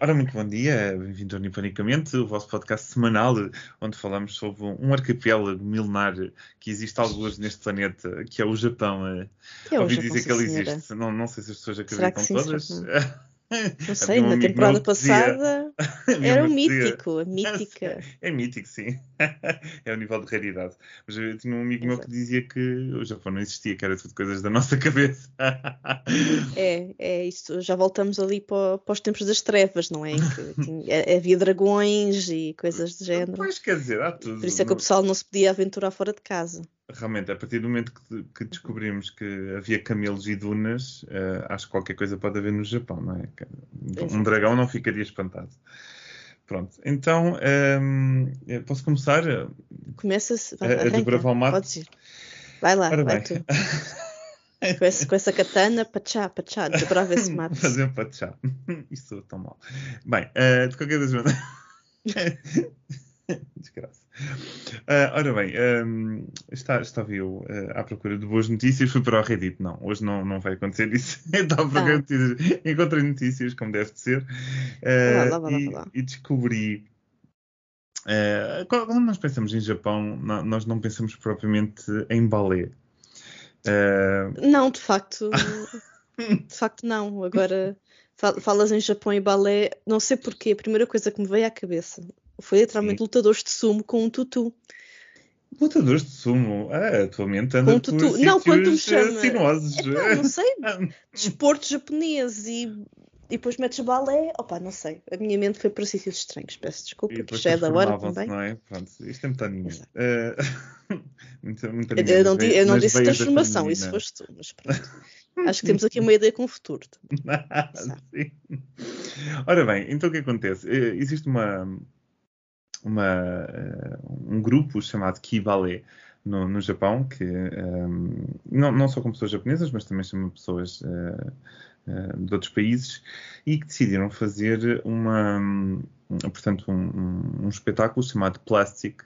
Ora, muito bom dia, bem-vindos ao Nipanicamente, o vosso podcast semanal, onde falamos sobre um arquipélago milenar que existe alguns neste planeta, que é o Japão. É o Ouvi Japão, dizer que ele existe, não, não sei se as pessoas acreditam que sim, todas. que Não sei, um na temporada que passada era um dizia- mítico, a mítica. É mítico, sim. é o nível de raridade. Mas eu tinha um amigo meu que Exato. dizia que o Japão não existia, que era tudo coisas da nossa cabeça. É, é isto. Já voltamos ali para, para os tempos das trevas, não é? Que tinha- havia dragões e coisas do género. Pois quer dizer, há tudo. Por isso é que o não- pessoal não se podia aventurar fora de casa. Realmente, a partir do momento que, que descobrimos que havia camelos e dunas, eh, acho que qualquer coisa pode haver no Japão, não é? Um Exato. dragão não ficaria espantado. Pronto, então ehm, eh, posso começar? Começa-se. A- a desbravar o mato? Podes ir. Vai lá, Ora vai bem. tu. Com essa, com essa katana, pachá, pachá, desbrava esse mato. Fazer um pachá. Isto soa tão mal. Bem, eh, de qualquer das maneiras. Desgraça. Ah, ora bem, ehm, está, estava eu eh, à procura de boas notícias, fui para o Reddit. Não, hoje não, não vai acontecer isso. Estava à procura Ah. de notícias, encontrei notícias, como deve de ser, eh, lá, vá lá, e, lá. e descobri. eh, quando nós pensamos em Japão, no- nós não pensamos propriamente em balé. Não, de facto, de facto não. Agora fal- falas em Japão e balé, não sei porquê. A primeira coisa que me veio à cabeça foi literalmente Sim. lutadores de sumo com um tutu. lutadores de sumo, ah, atualmente anda Com por tutu. Não, quando me eh, chama- sinuosos. Epá, não sei, desporto japonês e, e depois metes balé. Opa, não sei. A minha mente foi para sítios estranhos. Peço desculpa, que já é da hora também. Não é? Pronto, isto é muito anime. Eh, muito, muito Eu, anime eu não, di- eu não disse transformação, isso foste tu, mas pronto. Acho que temos aqui uma ideia com o futuro. Sim. Ora bem, então o que acontece? Eh, Existe uma, uma, eh, um grupo chamado Ki Ballet no, no Japão, que ehm, não, não só com pessoas japonesas, mas também chama pessoas eh, eh, de outros países, e que decidiram fazer uma, hum, portanto, um, um- um espetáculo chamado Plastic,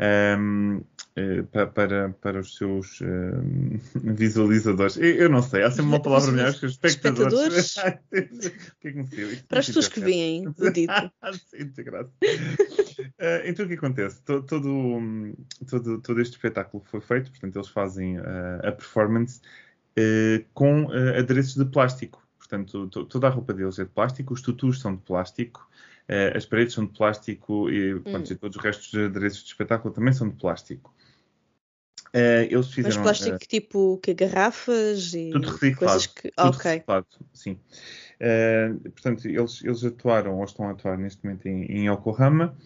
ehm, eh, pa- para, para os seus ehm, visualizadores. Eu, eu não sei, há sempre uma palavra melhor que os espectadores. Espectadores? que é que Para as pessoas que veem o dito. Sim, de graça. Eh, então o que acontece? To- Todo, hum, todo, todo este espetáculo foi feito, portanto eles fazem eh, a performance eh, com adereços de plástico. Portanto, to- toda a roupa deles é de plástico, os tutus são de plástico, as paredes são de plástico e, Hum. todos os restos de adereços de espetáculo também são de plástico. Eh, eles Mas fizeram plástico eh, tipo que garrafas e tudo reciclado. coisas que. Tudo ok. reciclado, sim. Eh, portanto, eles, eles atuaram ou estão a atuar neste momento em, em Yokohama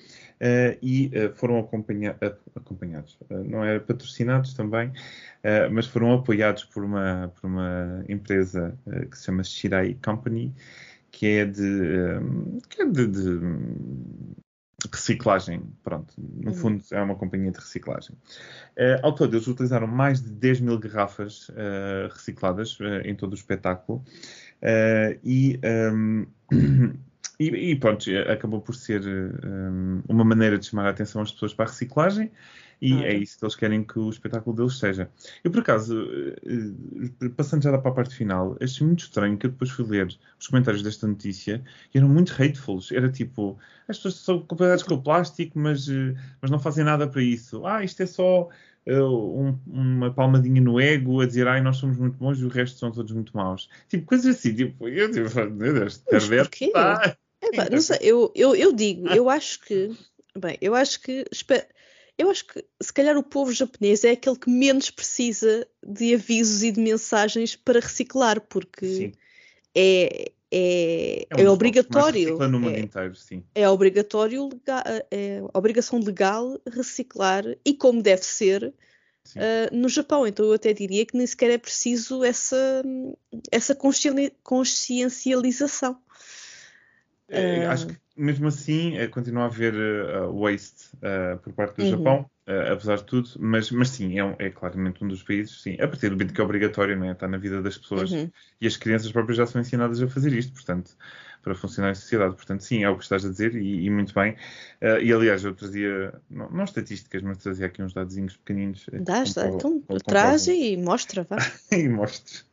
eh, e eh, foram acompanha- a- acompanhados, eh, não é patrocinados também, eh, mas foram apoiados por uma, por uma empresa eh, que se chama Shirai Company, que é de, eh, que é de, de reciclagem, pronto, no Uhum. fundo é uma companhia de reciclagem. Eh, ao todo, eles utilizaram mais de 10 mil garrafas eh, recicladas eh, em todo o espetáculo. Eh, e, ehm, e, e pronto, acabou por ser eh, uma maneira de chamar a atenção às pessoas para a reciclagem. E Claro. é isso que eles querem que o espetáculo deles seja. Eu, por acaso, eh, eh, passando já para a parte final, achei muito estranho que eu depois fui ler os comentários desta notícia e eram muito hatefuls. Era tipo, as pessoas são completamente com o plástico, mas, eh, mas não fazem nada para isso. Ah, isto é só um- uma palmadinha no ego a dizer, ai, nós somos muito bons e o resto são todos muito maus. Tipo, coisas assim. Tipo, eu digo, meu Deus, internet está- Epá, não sei, eu, eu, eu digo, eu acho que, bem, eu acho que, eu acho que se calhar o povo japonês é aquele que menos precisa de avisos e de mensagens para reciclar, porque Sim, é, é, é um é obrigatório, no mundo é, inteiro, sim. é obrigatório, é obrigação legal reciclar e como deve ser ah, no Japão. Então eu até diria que nem sequer é preciso essa, essa conscien- consciencialização. Eh, Ah. Acho que mesmo assim eh, continua a haver eh, waste eh, por parte do Uhum. Japão, eh, apesar de tudo, mas, mas sim, é, um- é claramente um dos países, sim, a partir do momento que é obrigatório, não é? está na vida das pessoas Uhum. e as crianças próprias já são ensinadas a fazer isto, portanto, para funcionar em sociedade. Portanto, sim, é o que estás a dizer e, e muito bem. E aliás, eu trazia, não, não estatísticas, mas trazia aqui uns dadozinhos pequeninos. eh, que Dá, dá. comprovam- Então comprovam- traz e mostra, vá. e mostres.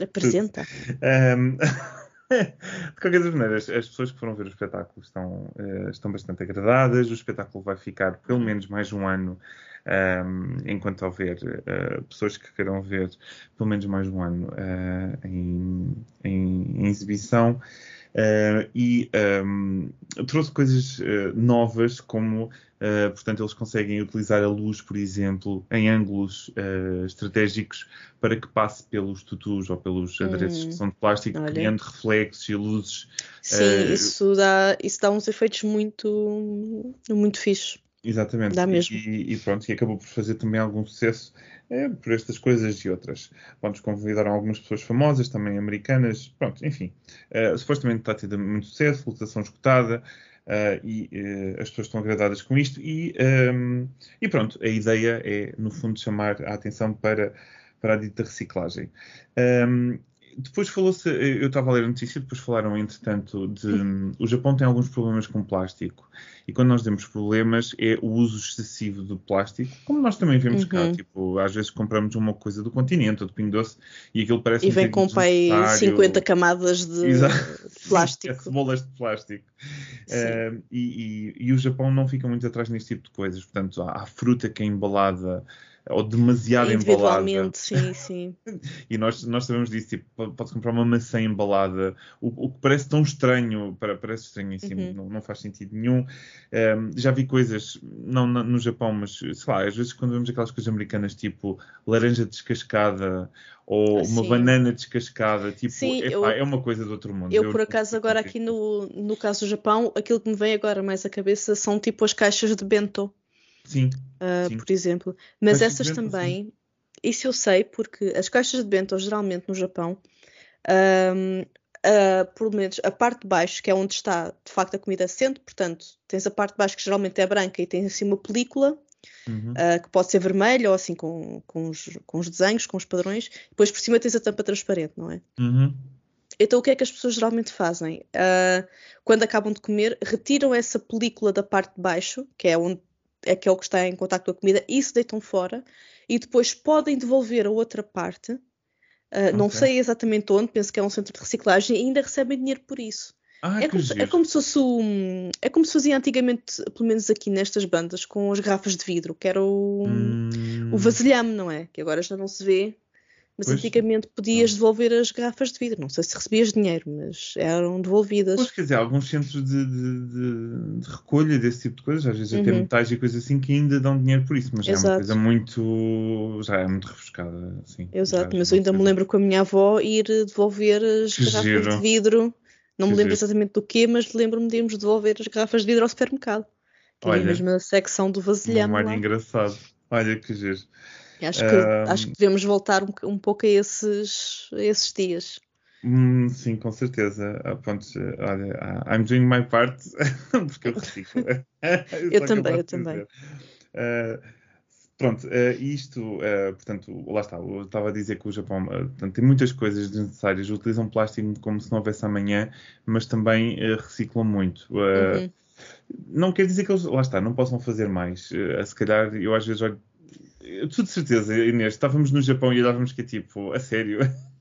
Apresenta. Ahm, de qualquer maneira, as, as, pessoas que foram ver o espetáculo estão, uh, estão bastante agradadas. O espetáculo vai ficar pelo menos mais um ano um, enquanto houver uh, pessoas que queiram ver pelo menos mais um ano uh, em, em, em, exibição. Uh, e um, trouxe coisas uh, novas, como, uh, portanto, eles conseguem utilizar a luz, por exemplo, em ângulos estratégicos para que passe pelos tutus ou pelos adereços hum, que são de plástico, olha. criando reflexos e luzes. Sim, isso, dá, isso dá uns efeitos muito, muito fixos. Exatamente. Dá mesmo. E, e, pronto, e acabou por fazer também algum sucesso é, por estas coisas e outras. Vamos convidaram algumas pessoas famosas, também americanas, pronto, enfim. Uh, supostamente está a ter muito sucesso, lotação esgotada, uh, e uh, as pessoas estão agradadas com isto. E, um, ehm, e pronto, a ideia é, no fundo, chamar a atenção para, para a dita reciclagem. Um, ehm, depois falou-se, eu estava a ler a notícia, depois falaram, entretanto, de o Japão tem alguns problemas com plástico. E quando nós temos problemas é o uso excessivo do plástico, como nós também vemos uhum. cá. Tipo, às vezes compramos uma coisa do continente ou do Pingo Doce e aquilo parece E vem com pai 50 camadas de Exato. plástico. Cebolas de plástico. Uh, e, e, e, o Japão não fica muito atrás neste tipo de coisas. Portanto, há, há fruta que é embalada ou demasiado embalada. sim, sim. e nós, nós sabemos disso, tipo, podes comprar uma maçã embalada, o, o que parece tão estranho, parece si, uhum. não, não, faz sentido nenhum. Um, já vi coisas, não no, no Japão, mas sei lá, às vezes quando vemos aquelas coisas americanas, tipo laranja descascada ou uma banana descascada, tipo, sim, epá, eu, é uma coisa do outro mundo. Eu, eu por acaso, agora aqui no, no caso do Japão, aquilo que me vem agora mais à cabeça são tipo as caixas de bento. Sim, uh, sim. Por exemplo. Mas essas também, sim. isso eu sei, porque as caixas de bento, geralmente no Japão, um, uh, por menos a parte de baixo, que é onde está de facto a comida assente, portanto, tens a parte de baixo que geralmente é branca e tem assim uma película. Uhum. Uh, que pode ser vermelha ou assim com, com, os, com os desenhos, com os padrões, depois por cima tens a tampa transparente, não é? Uhum. Então o que é que as pessoas geralmente fazem? Uh, quando acabam de comer, retiram essa película da parte de baixo, que é onde aquele que está em contato com a comida, isso deitam fora e depois podem devolver a outra parte. Uh, okay. Não sei exatamente onde, penso que é um centro de reciclagem e ainda recebem dinheiro por isso. Ah, é, como, é, como, se fosse um, é como se fazia antigamente, pelo menos aqui nestas bandas, com as garrafas de vidro, que era o, hum... o vasilhame, não é? Que agora já não se vê, mas pois, antigamente podias devolver as garrafas de vidro. Não sei se recebias dinheiro, mas eram devolvidas. Pois, quer dizer, alguns centros de, de, de, de recolha desse tipo de coisas, às vezes uhum. até metais e coisas assim, que ainda dão dinheiro por isso, mas já é uma coisa muito. já é muito refrescada. Assim, Exato, mas eu ainda me lembro com a minha avó ir devolver as que garrafas giro. de vidro. Não que me lembro giro. exatamente do quê, mas lembro-me de irmos devolver as garrafas de vidro ao supermercado. Que Olha, é a mesma secção do vasilhame. Um engraçado. Olha que giro. Acho que, um, acho que devemos voltar um, um pouco a esses, a esses dias. Hum, sim, com certeza. Ah, pronto, olha, ah, I'm doing my part, porque eu reciclo. eu também, eu também. Uh, pronto, uh, isto, uh, portanto, lá está, eu estava a dizer que o Japão portanto, tem muitas coisas desnecessárias, utilizam plástico como se não houvesse amanhã, mas também reciclam muito. Uhum. Não quer dizer que eles, lá está, não possam fazer mais. se calhar, eu às vezes olho eu de certeza, Inês, estávamos no Japão e olhávamos que é tipo, a sério.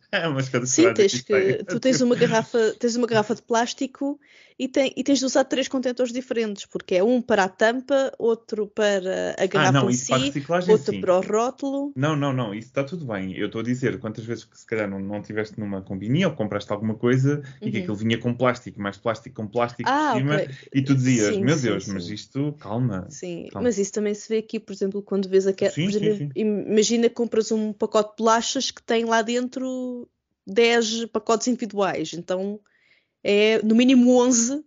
É uma Sim, tens que, tu tens uma garrafa, tens uma garrafa de plástico e, tem, e tens de usar três contentores diferentes, porque é um para a tampa, outro para a garrafa ah, não, em si, outro sim. para o rótulo. Não, não, não, isso está tudo bem. Eu estou a dizer quantas vezes que se calhar não, não tiveste numa combinia ou compraste alguma coisa uhum. e que uhum. aquilo vinha com plástico, mais plástico com plástico ah, por cima, okay. e tu dizias, sim, meu sim, Deus, mas isto, calma. Sim, calma. mas isso também se vê aqui, por exemplo, quando vês exemplo, imagina que compras um pacote de bolachas que tem lá dentro 10 pacotes individuais, então é no mínimo 11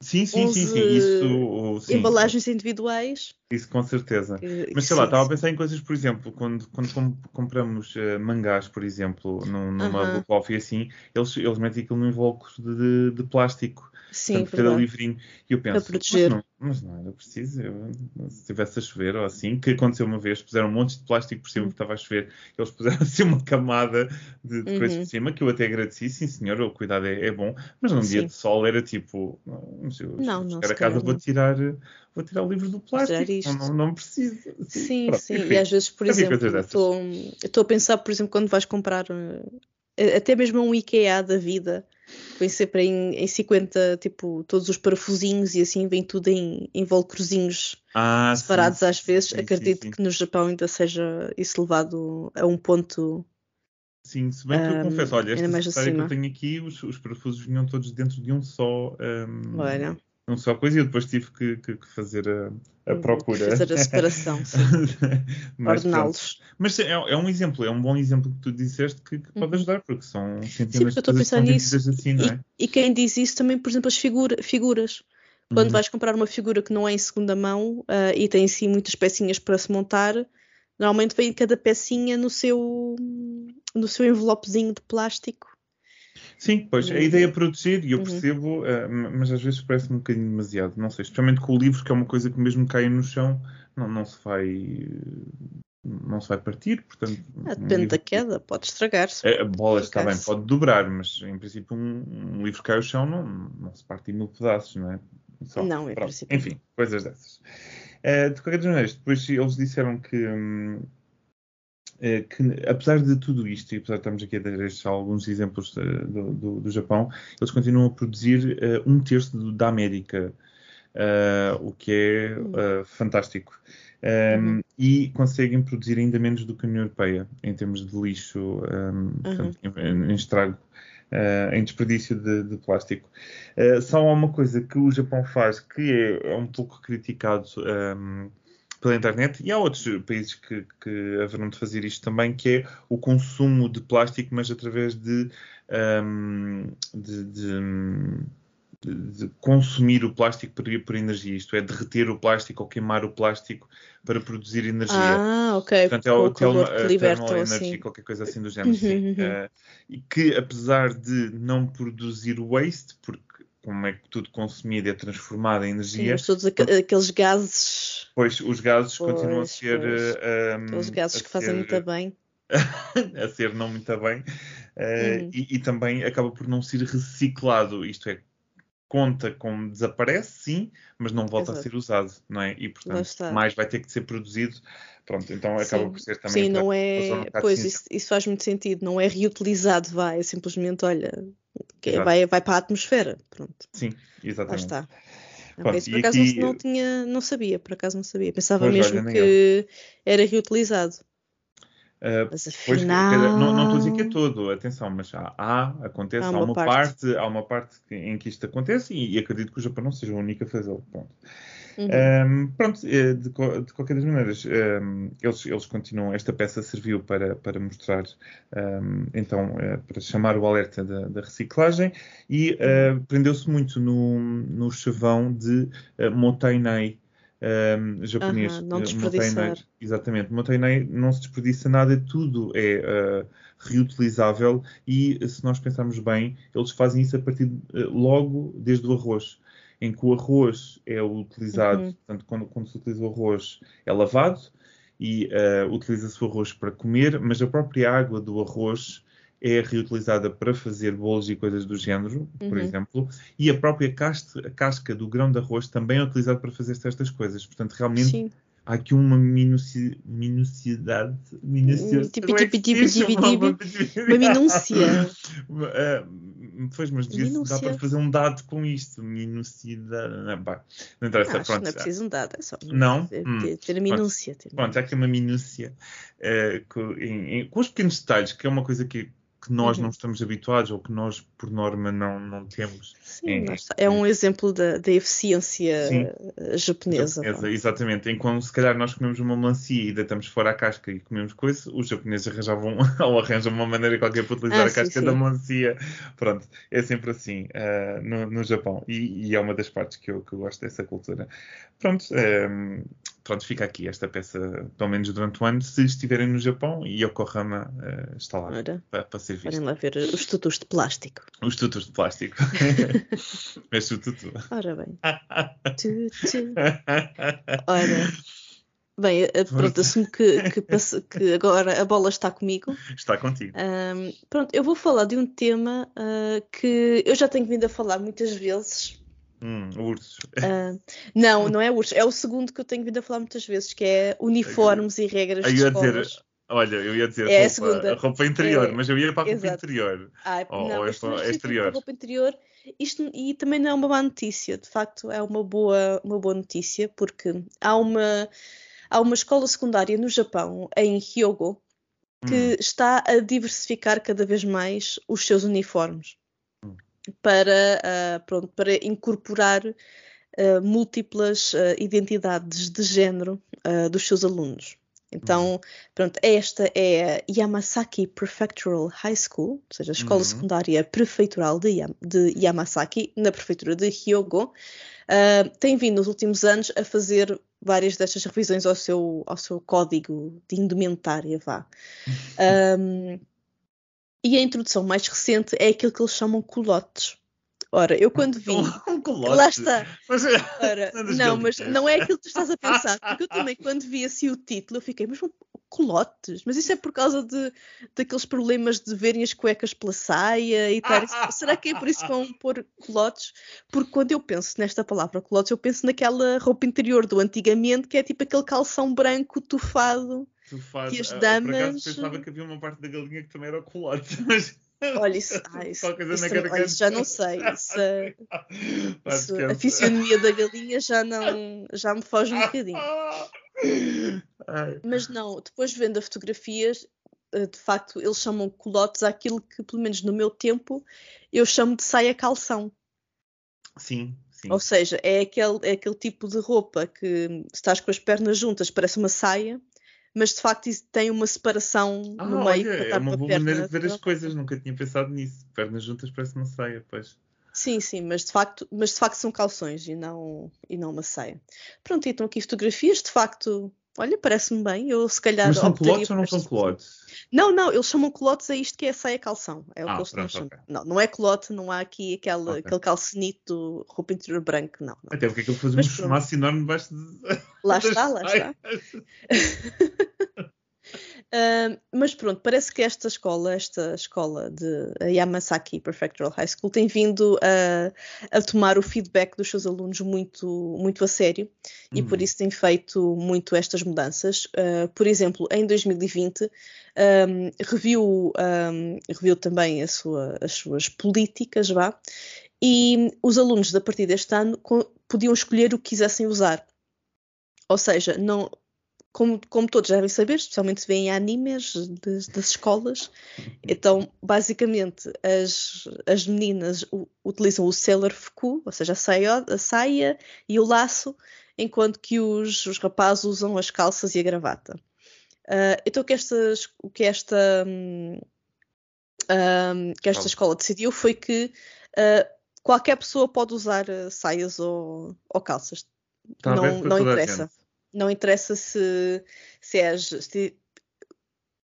Sim, sim, sim, sim. Isso, sim. embalagens individuais. Isso com certeza. Mas sei lá, estava a pensar em coisas, por exemplo, quando, quando compramos uh, mangás, por exemplo, numa uh -huh. coffee assim, eles, eles metem aquilo num invólucro de, de, plástico. Sim, portanto, cada livrinho. E eu penso, mas não, mas não era preciso. Eu, se estivesse a chover ou assim, que aconteceu uma vez, puseram um monte de plástico por cima, uhum. estava a chover, eles puseram assim uma camada de, de uhum. coisas por cima, que eu até agradeci, sim senhor, o cuidado é, é bom, mas num sim. dia de sol era tipo, não, eu não, chegar a casa vou tirar, vou tirar o livro do plástico, não, não, preciso. Sim, sim, Pronto, sim. e às vezes, por exemplo, estou a pensar, por exemplo, quando vais comprar eh, até mesmo um IKEA da vida vem sempre em, em 50, tipo, todos os parafusinhos e assim vem tudo em, em volcrozinhos Ah, separados sim, às vezes. sim, Acredito sim. que no Japão ainda seja isso levado a um ponto. Sim, se bem que eu Ahm, confesso, olha, esta secretária que eu tenho aqui, os, os parafusos vinham todos dentro de um só, ahm, Olha, um só coisa e eu depois tive que, que- que fazer a, a procura. fazer a separação, sim. Ordená-los. Mas é, é um exemplo, é um bom exemplo que tu disseste que, que pode Uhum. ajudar, porque são Sim, centenas porque de coisas que nisso. assim, não é? E, quem diz isso também, por exemplo, as figura- figuras. Quando Uhum. vais comprar uma figura que não é em segunda mão ah, e tem sim muitas pecinhas para se montar, normalmente vem cada pecinha no seu, no seu envelopezinho de plástico. Sim, pois, a Uhum. ideia é proteger, e eu Uhum. percebo, eh, mas às vezes parece um bocadinho demasiado, não sei, especialmente com o livro, que é uma coisa que mesmo caia no chão, não, não se vai não se vai partir, portanto... Ah, um depende da livro- queda, pode estragar-se. A a bola está bem, pode dobrar, mas em princípio um, um livro que cai ao chão não, não se parte em mil pedaços, não é? Só. Não, em Pronto. princípio Enfim, coisas dessas. Eh, de qualquer maneira, depois eles disseram que, hum, que, apesar de tudo isto, e apesar de estarmos aqui a dar estes alguns exemplos eh, do, do- do Japão, eles continuam a produzir eh, um terço do- da América, eh, o que é Hum. eh, fantástico. Um, Uhum. E conseguem produzir ainda menos do que a União Europeia, em termos de lixo, um, portanto, em, em estrago, uh, em desperdício de, de plástico. Uh, só há uma coisa que o Japão faz que é, é um pouco criticado um, pela internet, e há outros países que, que haverão de fazer isto também, que é o consumo de plástico, mas através de, um, de, de- de consumir o plástico por, por energia, isto é, derreter o plástico ou queimar o plástico para produzir energia. Ah, ok. Portanto, é o o calor thermal, que liberta, energy, assim. qualquer coisa assim do género, sim. Uhum. Uh, e que, apesar de não produzir waste, porque como é que tudo consumido é transformado em Sim, energia, mas todos aque- aqueles gases, pois os gases continuam a Pois, ser... pois. uh, um, aqueles gases a que fazem ser- muito bem. a ser não muito bem, uh, Uhum. e, e também acaba por não ser reciclado, isto é, conta como desaparece, sim, mas não volta a Exato. ser usado, não é? E Lá portanto, mais vai ter que ser produzido, pronto, então acaba Sim. por ser também... Sim, não um é. Pois, isso, isso faz muito sentido. Não é reutilizado, vai. É simplesmente, olha, que Exato. vai, vai para a atmosfera. Pronto, Sim, lá exatamente. está. Ok, Pronto, isso por acaso aqui- não, tinha, não sabia, por acaso não sabia. Pensava Pois, mesmo olha, que era reutilizado. Uh, Mas Pois, afinal. quer dizer, não, não estou a dizer que é todo, atenção, mas há, há acontece, Há há uma uma, parte. parte. há uma parte em que isto acontece e, e acredito que o Japão não seja o único a fazê-lo. Pronto. Uhum. Um, pronto, eh, de, de qualquer das maneiras, um, eles, eles continuam, esta peça serviu para, para mostrar, um, então, eh, para chamar o alerta da, da reciclagem e eh, prendeu-se muito no, no chavão de uh, Motainai, um, japonês. Aham, não desperdiçar. Motainai, exatamente, Motainai não se desperdiça nada, tudo é uh, reutilizável e, se nós pensarmos bem, eles fazem isso a partir de, uh, logo desde o arroz em que o arroz é utilizado, Uhum. portanto, quando, quando se utiliza o arroz é lavado e uh, utiliza-se o arroz para comer, mas a própria água do arroz é reutilizada para fazer bolos e coisas do género, por Uhum. exemplo, e a própria casca, a casca do grão de arroz também é utilizada para fazer certas coisas. Portanto, realmente Sim. Há aqui uma minuci, minuciosidade. Minucio, Hum, é tipo, Uma- minúcia. Ah, pois, mas devia dá para fazer um dado com isto. Minucidade. Não, pá, não interessa. Pronto, não é preciso um dado, é só Não? ter, Hum. ter- a minúcia. ter Pronto, há aqui uma minúcia eh, com, em- em- com os pequenos detalhes, que é uma coisa que, que nós Uhum. não estamos habituados ou que nós, por norma, não, não temos. Sim, É, lá está. é um exemplo da, da eficiência Sim. japonesa. Japonesa, exatamente. Enquanto se calhar nós comemos uma melancia e deitamos fora a casca e comemos coisa, os japoneses arranjavam ou arranjam uma maneira qualquer para utilizar Ah, a sim, casca sim. da melancia. Pronto, é sempre assim ah, no, no Japão. E, e é uma das partes que eu, que eu gosto dessa cultura. Pronto, ehm, pronto, fica aqui esta peça, pelo menos durante o ano, se estiverem no Japão e Yokohama ah, está lá Ora, para, para ser visto. podem lá ver os tutus de plástico. Os tutus de plástico. Mas o tutu. Ora bem. Tu, tu. Ora. Bem, eh, pronto, assumo que, que, que agora a bola está comigo. Está contigo. Ahm, pronto, eu vou falar de um tema ah, que eu já tenho vindo a falar muitas vezes. Hum, ursos. Ah, não, não é urso, é o segundo que eu tenho vindo a falar muitas vezes, que é uniformes e regras de eu dizer, escolas. Olha, eu ia dizer É a roupa, segunda. a roupa interior, É, mas eu ia para a roupa exato. interior. Ah, Ou- não, ou é é gostei de exterior. roupa interior. Isto, e também não é uma má notícia, de facto é uma boa, uma boa notícia, porque há uma, há uma escola secundária no Japão, em Hyogo, que Hum, está a diversificar cada vez mais os seus uniformes. Para, ah, pronto, para incorporar ah, múltiplas ah, identidades de género dos seus alunos. Então, pronto, esta é a Yamasaki Prefectural High School, ou seja, a escola Uhum. secundária prefeitural de, Yam- de Yamasaki, na prefeitura de Hyogo. Tem vindo nos últimos anos a fazer várias destas revisões ao seu, ao seu código de indumentária, vá. Um, e a introdução mais recente é aquilo que eles chamam colotes. Ora, eu quando vi. Um colote. Lá está. Mas, Ora, Andas não, mas não é aquilo que tu estás a pensar. Porque eu também, quando vi assim o título, eu fiquei, mas colotes? Mas isso é por causa de, daqueles problemas de verem as cuecas pela saia e tal. Será que é por isso que vão pôr colotes? Porque quando eu penso nesta palavra colotes, eu penso naquela roupa interior do antigamente, que é tipo aquele calção branco tufado. Tu faz, que as ah, damas- Por acaso pensava que havia uma parte da galinha que também era o colote, mas. Olha, isso, ah, isso, isso também- olha, já não sei. Isso, isso- a fisionomia da galinha já não já me foge um bocadinho. Mas não, depois vendo as fotografias, eh, de facto, eles chamam colotes àquilo que, pelo menos no meu tempo, eu chamo de saia calção. Sim, sim. Ou seja, é aquele, é aquele tipo de roupa que se estás com as pernas juntas, parece uma saia, mas de facto isso tem uma separação Ah, no meio olha, para é uma boa perna maneira de ver as coisas, nunca tinha pensado nisso. Pernas juntas parece uma saia, pois. Sim, sim, mas de facto, mas de facto são calções e não, e não uma saia. Pronto, e estão aqui fotografias, de facto, olha, parece-me bem. Eu se calhar. Mas são colotes ou não são colotes? Não, não, eles chamam colotes a isto que é saia calção. É o Ah, que eles pronto, chamar. ok. Não, não é colote, não há aqui aquele, Ok. aquele calcenito roupa interior branco, não. não. Até porque aquilo faz um chumaço enorme debaixo de. Lá está, lá está. mas pronto, parece que esta escola, esta escola de Yamasaki Prefectural High School, tem vindo a, a tomar o feedback dos seus alunos muito, muito a sério e por Uhum. isso tem feito muito estas mudanças. Ah, por exemplo, em 2020, um, reviu, um, reviu também sua- as suas políticas, vá, e os alunos, a partir deste ano, podiam escolher o que quisessem usar. Ou seja, não, como, como todos devem saber, especialmente se veem animes das, das escolas, então basicamente as, as meninas u- utilizam o sailor fuku, ou seja, a saia, a saia e o laço, enquanto que os, os rapazes usam as calças e a gravata. Ah, então o que, estas, o que esta, hum, hum, que esta escola decidiu foi que ah, qualquer pessoa pode usar ah, saias ou, ou calças. Está não, não interessa. Não interessa se, se és. se-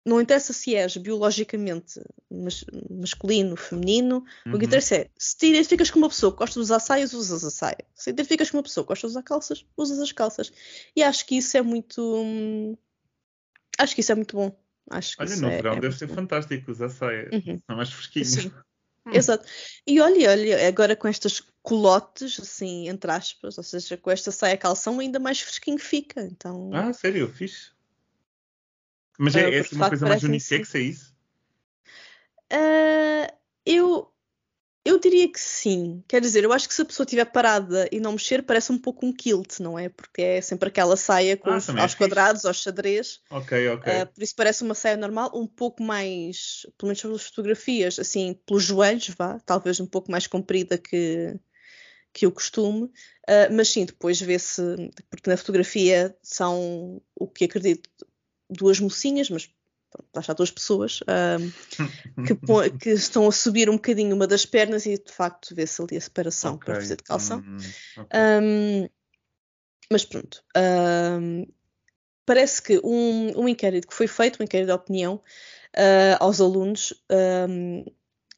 não interessa se és biologicamente mas- masculino, feminino. O Uhum. que interessa é se te identificas com uma pessoa que gosta de usar saias, usas a saia. Se te identificas com uma pessoa que gosta de usar calças, usas as calças. E acho que isso é muito. hum, Acho que isso é muito bom. Acho que Olha, no é, verão é deve ser bom. fantástico usar saia. Uhum. São mais fresquinhos. Sim. Exato. E olha, olha, agora com estas colotes, assim, entre aspas, ou seja, com esta saia calção, ainda mais fresquinho fica. Então, Ah, sério, fixe. Mas Ah, é, é porque assim uma coisa mais unissex, é isso? ah, eu, eu diria que sim. Quer dizer, eu acho que se a pessoa estiver parada e não mexer, parece um pouco um kilt, não é? Porque é sempre aquela saia com Ah, os, é aos fixe. quadrados, aos xadrez. Ok, ok. Ah, por isso parece uma saia normal, um pouco mais, pelo menos pelas fotografias, assim, pelos joelhos, vá, talvez um pouco mais comprida que, que o costume, Ah, mas sim, depois vê-se, porque na fotografia são o que acredito, duas mocinhas, mas lá está duas pessoas, ah, que, que estão a subir um bocadinho uma das pernas e de facto vê-se ali a separação para Ok, fazer de calção. hum, ok. Um, mas pronto, um, parece que um, inquérito que foi feito, um inquérito de opinião uh, aos alunos,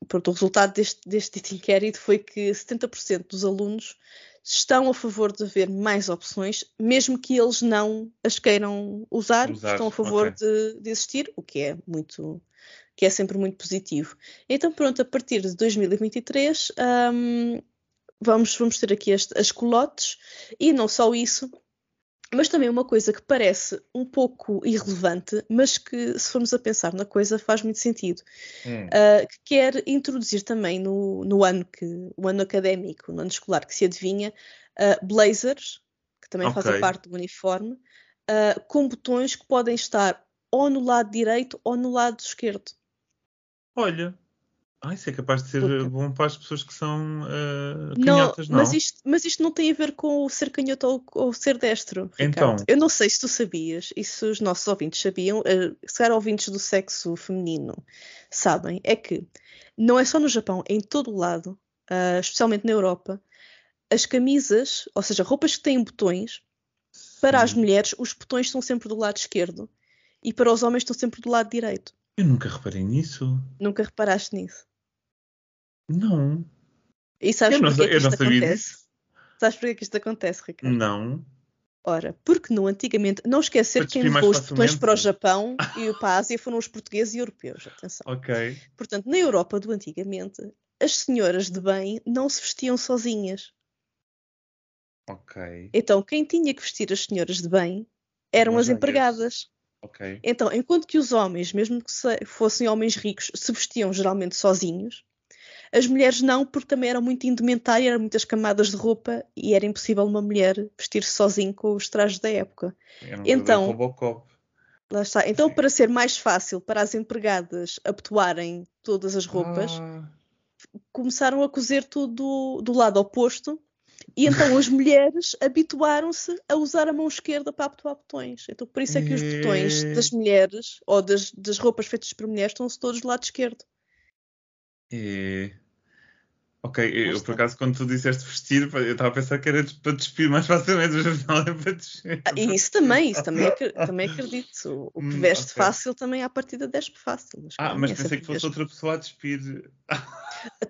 pronto, o resultado deste, deste inquérito foi que 70% dos alunos estão a favor de haver mais opções, mesmo que eles não as queiram usar, Usar, estão a favor ok. de, de existir, o que é muito que é sempre muito positivo. Então pronto, a partir de 2023 um, vamos, vamos ter aqui este, as colotes e não só isso, Mas também uma coisa que parece um pouco irrelevante, mas que, se formos a pensar na coisa, faz muito sentido. Hum. Uh, que quer introduzir também no, no ano que o ano académico, no ano escolar que se adivinha, uh, blazers, que também Ok. fazem parte do uniforme, uh, com botões que podem estar ou no lado direito ou no lado esquerdo. Olha. Ah, isso é capaz de ser Porque- bom para as pessoas que são uh, Não, canhotas, não? mas isto, mas isto não tem a ver com o ser canhoto ou, ou ser destro, Então. Ricardo. Eu não sei se tu sabias, e se os nossos ouvintes sabiam, eh, se calhar ouvintes do sexo feminino sabem, é que não é só no Japão, é em todo o lado, ah, especialmente na Europa, as camisas, ou seja, roupas que têm botões, para as Sim. mulheres os botões estão sempre do lado esquerdo e para os homens estão sempre do lado direito. Eu nunca reparei nisso. Nunca reparaste nisso? Não. E sabes Eu não, que eu não isto sabia acontece? disso. Sabes porquê que isto acontece, Ricardo? Não. Ora, porque não antigamente, não esquecer Para quem levou os botões para o Japão e para a Ásia foram os portugueses e europeus, atenção. Ok. Portanto, na Europa do antigamente, as senhoras de bem não se vestiam sozinhas. Ok. Então, quem tinha que vestir as senhoras de bem eram Mas as empregadas. Ok. Então, enquanto que os homens, mesmo que se- fossem homens ricos, se vestiam geralmente sozinhos, as mulheres não, porque também era muito indumentária, eram muitas camadas de roupa e era impossível uma mulher vestir-se sozinha com os trajes da época. Era um Então- Robocop. Lá está. Então, Sim. para ser mais fácil para as empregadas abotoarem todas as roupas, Ah, começaram a cozer tudo do, do lado oposto. E então as mulheres habituaram-se a usar a mão esquerda para abotoar botões. Então por isso é que os botões das mulheres ou das, das roupas feitas por mulheres estão-se todos do lado esquerdo. Ok, eu, por acaso quando tu disseste vestir, eu estava a pensar que era para despir mais facilmente, mas afinal é para despir. Ah, e isso também, isso também, também acredito. O, que Hum, veste ok. fácil também à partida despe fácil. Mas, Ah, mas é pensei que fosse outra pessoa a despir.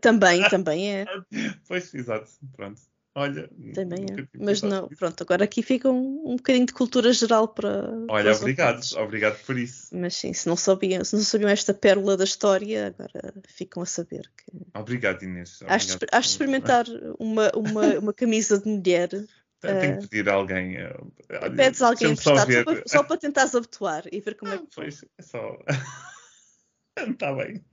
Também, também é. Pois, exato, pronto. Olha, Também é. Mas não, pronto, agora aqui fica um, um bocadinho de cultura geral para. para Olha, os obrigado, ouvintes. obrigado por isso. Mas sim, se não, sabiam, se não sabiam esta pérola da história, agora ficam a saber que. Obrigado, Inês. Obrigado experimentar uma, uma, uma camisa de mulher. Tenho que pedir a alguém. eh, olha, Pedes alguém só emprestado só ver. para, só para tentares abotoar e ver como é Ah, que Pois, é só. Está bem.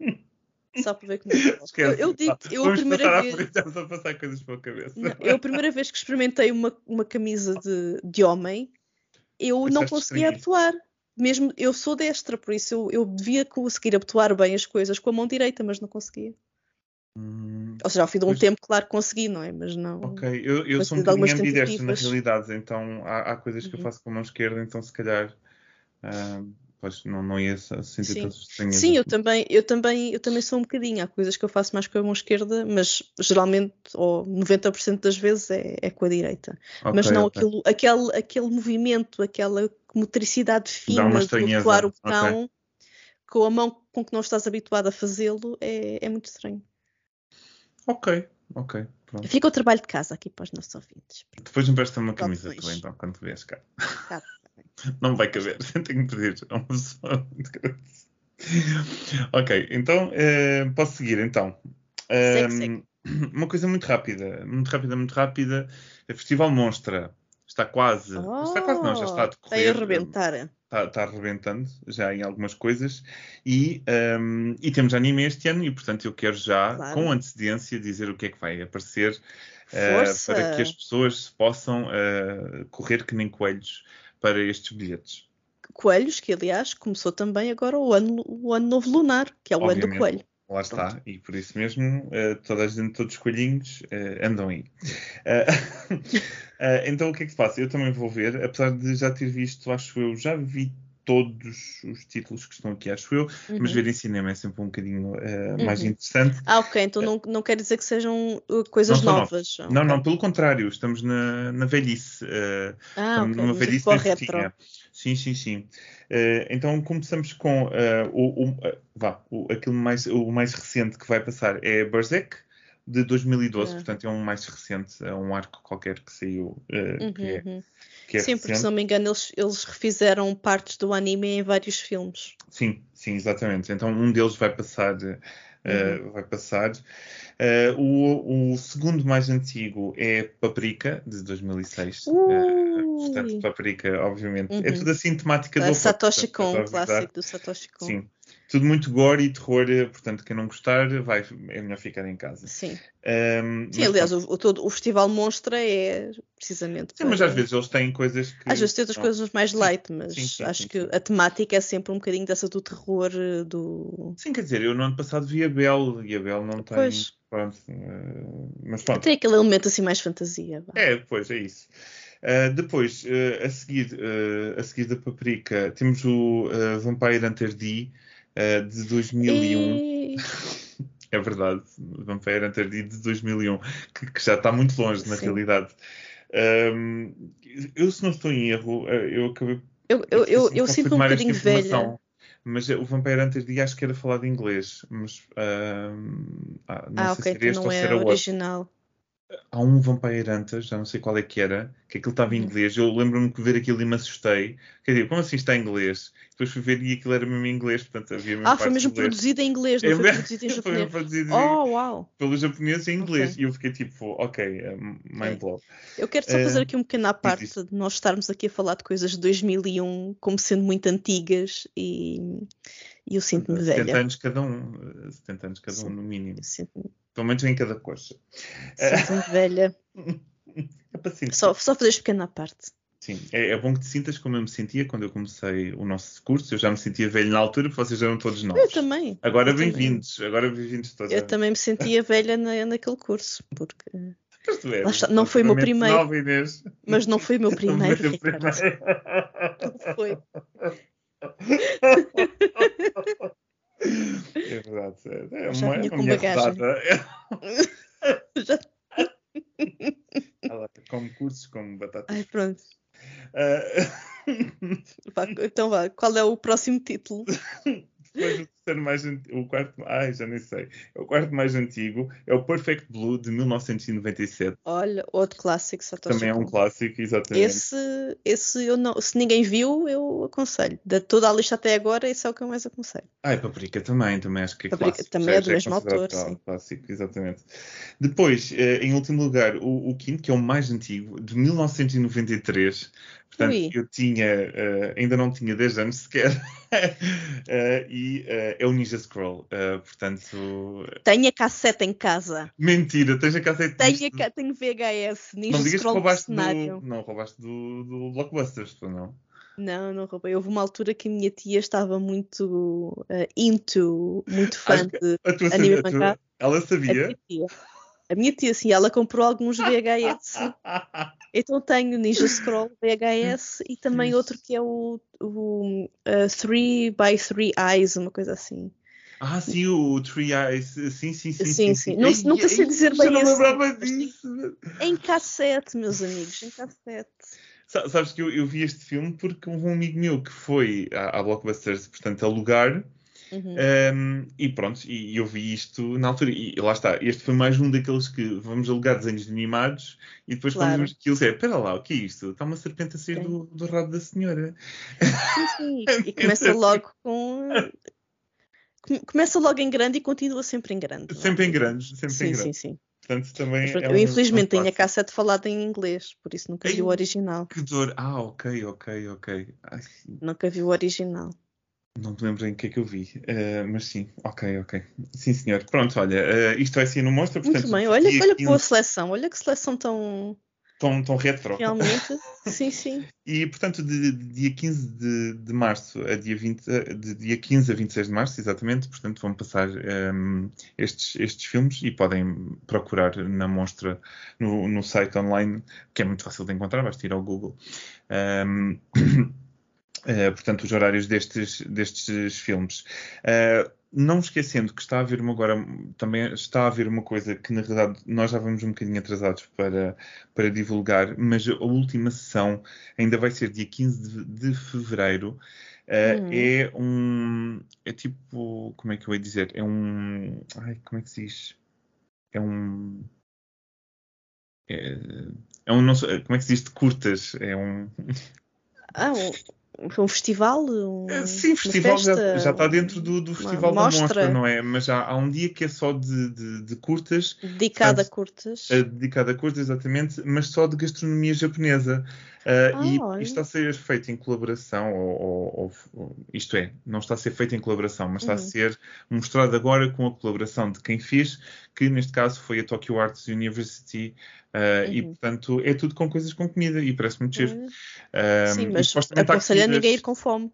Só para ver como é que eu, eu digo, eu a primeira vez. frente, estamos a passar coisas pela cabeça. Não, eu a primeira vez que experimentei uma, uma camisa de, de homem, eu não conseguia abotoar. Mesmo eu sou destra, por isso eu, eu devia conseguir abotoar bem as coisas com a mão direita, mas não conseguia. Hum, Ou seja, ao fim de um tempo, claro que consegui, não é? Mas não. ok, eu, eu Mas sou um bocadinho ambidestro na realidade, então há, há coisas que eu Uhum. faço com a mão esquerda, então se calhar. ah, pois não, não ia se- sentir Sim. estranhezas. Sim, eu também, eu também, eu também sou um bocadinho. Há coisas que eu faço mais com a mão esquerda, mas geralmente, ou 90% das vezes, é, é com a direita. mas Ok, não ok. aquilo, aquele, aquele movimento, aquela motricidade fina de atuar o botão com a mão com que não estás habituado a fazê-lo é, é muito estranho. Ok, ok. Pronto. Fica o trabalho de casa aqui para os nossos ouvintes. Depois me presta uma camisa tua, então, quando vieres cá. Tá, Não vai caber, tenho que pedir a uma pessoa muito grande. Ok, então eh, posso seguir então. Ehm. Uma coisa muito rápida, muito rápida, muito rápida. O Festival Monstra está quase, está quase não, já está a Oh, decorrer. Vai arrebentar. Está, está arrebentando já em algumas coisas e, ehm, e temos anime este ano e portanto eu quero já Claro. com antecedência dizer o que é que vai aparecer Força! para que as pessoas possam eh, correr que nem coelhos para estes bilhetes. Coelhos, que aliás começou também agora o ano, o ano novo lunar, que é o ano do Obviamente. coelho. Lá está, e por isso mesmo eh, toda a gente, todos os coelhinhos eh, andam aí. Eh, então o que é que se passa? Eu também vou ver, apesar de já ter visto, acho eu, já vi todos os títulos que estão aqui, acho eu, mas Uhum. ver em cinema é sempre um bocadinho eh, mais Uhum. interessante. Ah, ok, então não, não quer dizer que sejam uh, coisas Não novas. Não, Ok. não, pelo contrário, estamos na, na velhice. eh, Ah, Estamos ok, numa mas velhice para o bem retro. Sim, sim, sim. Eh, então começamos com o, o- vá, o, aquilo mais, o mais recente que vai passar é Berserk, de 2012, Ah. portanto é um mais recente, é um arco qualquer que saiu, eh, que é, Uhum, uhum. Que é Sim, porque se não me engano eles, eles refizeram partes do anime em vários filmes. Sim, sim, exatamente. Então um deles vai passar, eh, Uhum. vai passar. Uh, o, o, segundo mais antigo é Paprika, de 2006. Uh, portanto, Paprika, obviamente. É uhum. É tudo assim temática do Satoshi Kon, clássico do Satoshi Kon. Sim. Tudo muito gore e terror, portanto, quem não gostar, vai, é melhor ficar em casa. Sim. Um, Sim, aliás, o, o, todo, o Festival Monstra é precisamente. Sim, para... mas às vezes eles têm coisas que. Às vezes tem outras coisas mais light, mas sim, sim, acho sim, que a temática é sempre um bocadinho dessa do terror eh, do. Sim, quer dizer, eu no ano passado vi a Bel e a Bel não tem. Pois. Pronto, uh, mas pronto. Tem aquele elemento assim mais fantasia. Vá. É, pois, é isso. Uh, depois, uh, a, seguir, uh, a seguir da Paprika, temos o Vampire Hunter D de 2001. E... é verdade, Vampire Hunter D de 2001, que, que já está muito longe na Sim. realidade. Um, eu, se não estou em erro, eu acabei. Eu, eu, eu, eu sinto um bocadinho velha. Mas o Vampire Hunter D acho que era falado em inglês. Mas, uh, ah, não ah, sei okay, se então não é original. Há um Vampire Hunter, já não sei qual é que era, que aquilo estava em uhum. inglês. Eu lembro-me de ver aquilo e me assustei. Quer dizer, como assim está em inglês? Depois fui ver e aquilo era mesmo em inglês, portanto havia mesmo Ah, foi mesmo produzido em inglês, não é, foi produzido em japonês. foi produzido oh, uau! Pelos japoneses em inglês. Okay. E eu fiquei tipo, ok, mind blow. Eu quero só fazer uh, aqui um pequeno à parte de nós estarmos aqui a falar de coisas de 2001 como sendo muito antigas e, e eu sinto-me velha. 70 anos cada um, 70 anos cada um no mínimo. Pelo menos em cada coxa. Sinto-me velha. é só, só fazer este pequeno à parte. Sim, é, é, bom que te sintas como eu me sentia quando eu comecei o nosso curso. Eu já me sentia velho na altura, porque vocês eram todos novos. Eu também. Agora bem-vindos, agora bem-vindos todos. Eu também me sentia velha na, naquele curso, porque. Mas tu és, não foi o meu primeiro. Nova, mas não foi o meu primeiro, não. Primeiro. Não foi. É verdade. É, é uma, é uma minha rodada. Já... Ela come cursos como batatas. Ai, pronto. Uh... então vá, qual é o próximo título? Depois o mais o quarto, ai, já nem sei. É o quarto mais antigo, é o Perfect Blue de 1997. Olha, outro clássico, Satoshi Também é um clássico, exatamente. Esse, esse eu não, se ninguém viu, eu aconselho. De toda a lista até agora, esse é o que eu mais aconselho. E Paprika também, também acho que é Paprika clássico. Também é do mesmo autor, sim. Clássico, exatamente. Depois, eh, em último lugar, o, o quinto, que é o mais antigo, de 1993. Portanto, Ui. eu tinha, uh, ainda não tinha 10 anos sequer, uh, e uh, é o Ninja Scroll. portanto. Tenho a cassete em casa. Mentira, tens a cassete Tenho, a, tenho VHS, Ninja não digas Scroll. Que roubaste do, não, roubaste do, do Blockbusters, tu não? Não, não roubei. Houve uma altura que a minha tia estava muito into, muito fã de a tua, anime a tua, Ela sabia? A minha tia, sim, ela comprou alguns VHS. então tenho Ninja Scroll VHS e também outro que é o, o uh, 3 by 3 Eyes, uma coisa assim. Ah, sim, o Three Eyes. Sim, sim, sim. Sim, sim. Não, ei, nunca sei dizer bem isso. Eu não lembrava disso. Em cassete, meus amigos, em cassete. Sabes que eu, eu, vi este filme porque houve um amigo meu que foi à, à Blockbusters, portanto, alugar Uhum. Um, e pronto, e, eu vi isto na altura, e lá está, este foi mais um daqueles que vamos alugar desenhos animados e depois claro. quando vimos aquilo, é, espera lá, o que é isto? Está uma serpente a sair do, do rabo da senhora. Sim, sim, e começa logo com. Começa logo em grande e continua sempre em grande. É? Sempre em grandes, sempre sim, em grande. Sim, sim. Portanto, também Mas, é eu, um, infelizmente, um tenho a cassete falada em inglês, por isso nunca Ei, vi o original. Que dor! Ah, ok, ok, ok. Ai, nunca vi o original. Não me lembro em que é que eu vi, uh, mas sim, ok, ok. Sim, senhor. Pronto, olha, uh, isto vai ser no Monstro. Portanto, Muito bem, olha, olha 15... boa seleção, olha que seleção tão. Tão, tão retro. Realmente, sim, sim. E, portanto, de, de dia 15 de, de, março a dia 20, eh, de dia 15 a 26 de março, exatamente, portanto, vão passar um, ehm, estes, estes filmes e podem procurar na Monstra no, no site online, que é muito fácil de encontrar, basta ir ao Google. Um, ehm, Uh, portanto, os horários destes, destes filmes. Uh, não esquecendo que está a haver uma agora também está a haver uma coisa que na realidade nós já vamos um bocadinho atrasados para, para divulgar, mas a última sessão ainda vai ser dia 15 de, de fevereiro. Uh, hum. É um. É tipo. Como é que eu ia dizer? É um. Ai, como é que se diz? É um. É, é um. Não, como é que se diz de curtas? É um. Ah, um festival? Um, eh, Sim, o festival já, já, está dentro do, do festival da mostra, não é? Mas há, há um dia que é só de, de, de curtas. Dedicado a curtas. Uh, dedicado a curtas, exatamente, mas só de gastronomia japonesa. Uh, ah, e olha. isto está a ser feito em colaboração, ou, ou, ou, isto é, não está a ser feito em colaboração, mas está uhum. a ser mostrado agora com a colaboração de quem fez, que neste caso foi a Tokyo Arts University, uh, uhum. e portanto é tudo com coisas com comida, e parece muito giro. Uhum. Sim, mas aconselho ninguém a ir com fome.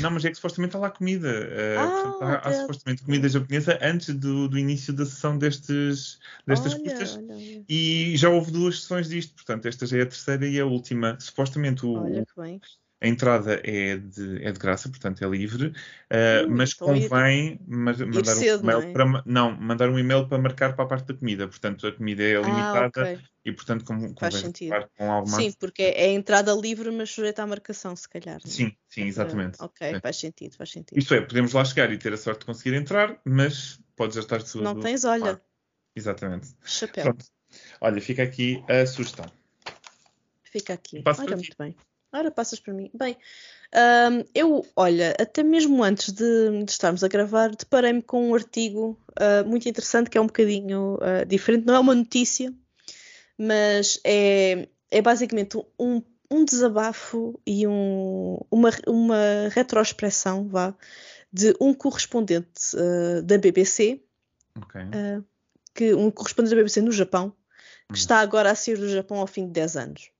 Não, mas é que supostamente há lá comida. Uh, ah, portanto, há, há, supostamente comida japonesa antes do, do início da sessão destes, destas olha, curtas. Olha, olha. E já houve duas sessões disto, portanto, esta já é a terceira e a última. Supostamente o, olha que bem. A entrada é de, é de graça, portanto é livre, uh, hum, mas convém ir, mandar um e-mail não, é? para não mandar um e-mail para marcar para a parte da comida. Portanto, a comida é ah, limitada okay. e, portanto, com, Faz sentido. com algo mais. Sim, porque é a entrada livre, mas sujeita à marcação, se calhar. É? Sim, sim, exatamente. Ok, é. faz sentido, faz sentido. Isto é, podemos lá chegar e ter a sorte de conseguir entrar, mas pode já estar tudo. Não tens, olha. Exatamente. Chapéu. Pronto. Olha, fica aqui a sugestão. Fica aqui. Olha, muito bem. Ora, passas para mim. Bem, um, eu, olha, até mesmo antes de, de estarmos a gravar, deparei-me com um artigo uh, muito interessante que é um bocadinho uh, diferente. Não é uma notícia, mas é, é basicamente um, um desabafo e um, uma, uma retroexpressão, vá, de um correspondente uh, da BBC, okay. que, um correspondente da BBC no Japão, que hum. está agora a sair do Japão ao fim de 10 anos.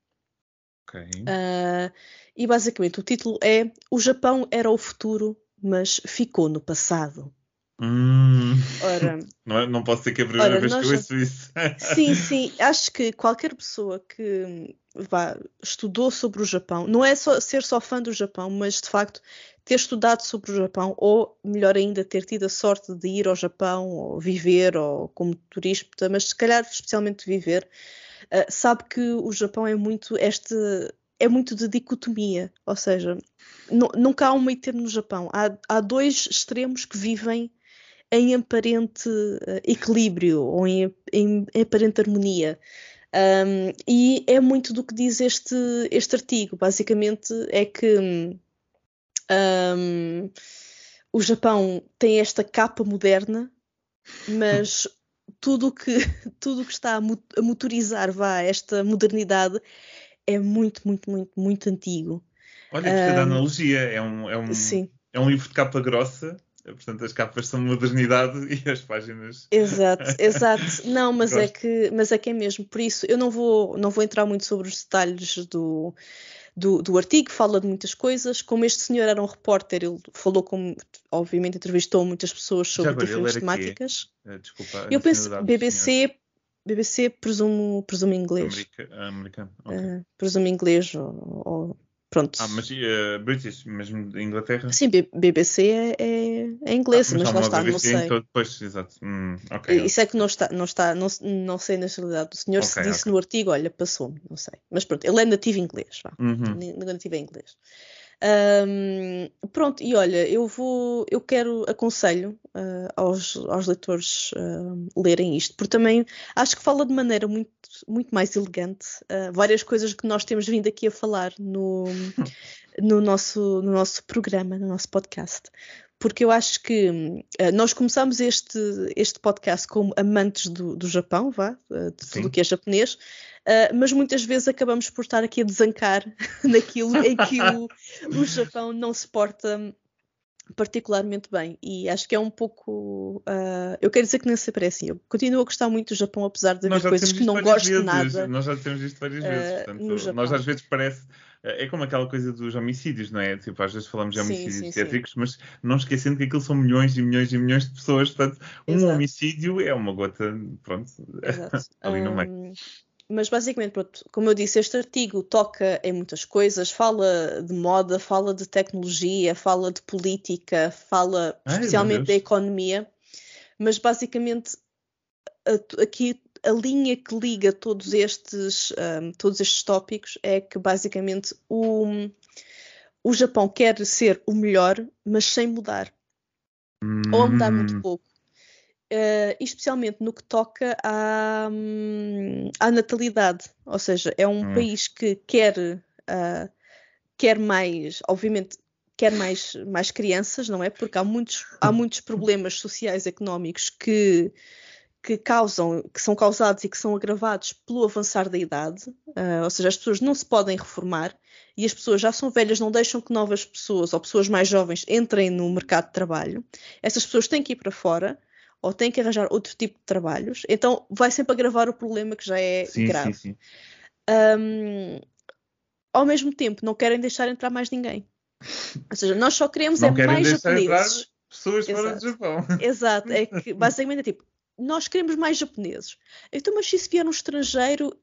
Okay. Uh, e basicamente o título é O Japão era o futuro, mas ficou no passado. Hum. Ora, não, é, não posso ser que a primeira ora, vez que eu ouço isso. sim, sim. Acho que qualquer pessoa que vá, estudou sobre o Japão, não é só ser só fã do Japão, mas de facto ter estudado sobre o Japão, ou melhor ainda, ter tido a sorte de ir ao Japão, ou viver, ou como turista, mas se calhar especialmente viver, uh, sabe que o Japão é muito este é muito de dicotomia, ou seja, nunca há um meio termo no Japão. Há, há dois extremos que vivem em aparente uh, equilíbrio ou em, em, em aparente harmonia. Um, e é muito do que diz este, este artigo. Basicamente é que um, o Japão tem esta capa moderna, mas tudo que, tudo que está a motorizar vá, esta modernidade é muito, muito, muito, muito antigo. Olha, que um, analogia, é um, é, um, é um livro de capa grossa, portanto as capas são modernidade e as páginas. Exato, exato. Não, mas é que, mas é que é mesmo. Por isso, eu não vou, não vou entrar muito sobre os detalhes do, do, do, artigo, fala de muitas coisas. Como este senhor era um repórter, ele falou com, obviamente entrevistou muitas pessoas sobre diferentes temáticas. Eh, desculpa, eu penso BBC, BBC presumo, presumo inglês. America, americano. Okay. Uh, presumo inglês ou, ou Pronto. Ah, mas uh, British, mesmo da Inglaterra? Sim, BBC é, é, é inglês, ah, mas, mas lá está, não sei. Todo, pois, exato. Hum, okay, Isso okay. é que não está, não está, não, não sei na realidade. O senhor okay, disse no artigo, olha, passou-me, não sei. Mas pronto, ele é nativo inglês, vá. Uhum. Nativo em inglês. Um, pronto, e olha, eu vou, eu quero, aconselho uh, aos, aos leitores uh, lerem isto, porque também acho que fala de maneira muito, muito mais elegante uh, várias coisas que nós temos vindo aqui a falar no, no, nosso, no nosso programa, no nosso podcast. Porque eu acho que nós começamos este, este podcast como amantes do, do Japão, vá, de tudo o que é japonês, Uh, mas muitas vezes acabamos por estar aqui a desancar naquilo em que o, o Japão não se porta particularmente bem e acho que é um pouco uh, eu quero dizer que nem sempre é assim eu continuo a gostar muito do Japão apesar de haver coisas que não gosto vezes. nada nós já temos visto várias vezes portanto, nós às vezes parece é como aquela coisa dos homicídios, não é? Tipo, às vezes falamos de homicídios sim, mas não esquecendo que aquilo são milhões e milhões e milhões de pessoas. Portanto, um Exato. homicídio é uma gota, pronto, ali no meio mas basicamente, pronto, como eu disse, este artigo toca em muitas coisas, fala de moda, fala de tecnologia, fala de política, fala Ai, especialmente da economia, mas basicamente aqui a linha que liga todos estes, um, todos estes tópicos é que basicamente o, o Japão quer ser o melhor, mas sem mudar. Hum. Ou a mudar muito hum. pouco uh, especialmente no que toca à, hum, à natalidade. Ou seja, é um hum. país que quer, uh, quer mais, obviamente, quer mais, mais crianças, não é? Porque há muitos, há muitos problemas sociais económicos que, que causam, que são causados e que são agravados pelo avançar da idade, uh, ou seja, as pessoas não se podem reformar e as pessoas já são velhas, não deixam que novas pessoas ou pessoas mais jovens entrem no mercado de trabalho. Essas pessoas têm que ir para fora ou têm que arranjar outro tipo de trabalhos, então vai sempre agravar o problema que já é sim, grave. Sim, sim. Um, ao mesmo tempo, não querem deixar entrar mais ninguém. Ou seja, nós só queremos não é mais japoneses. pessoas Exato. fora do Japão. Exato, é que basicamente é tipo, nós queremos mais japoneses. Então, mas se vier um estrangeiro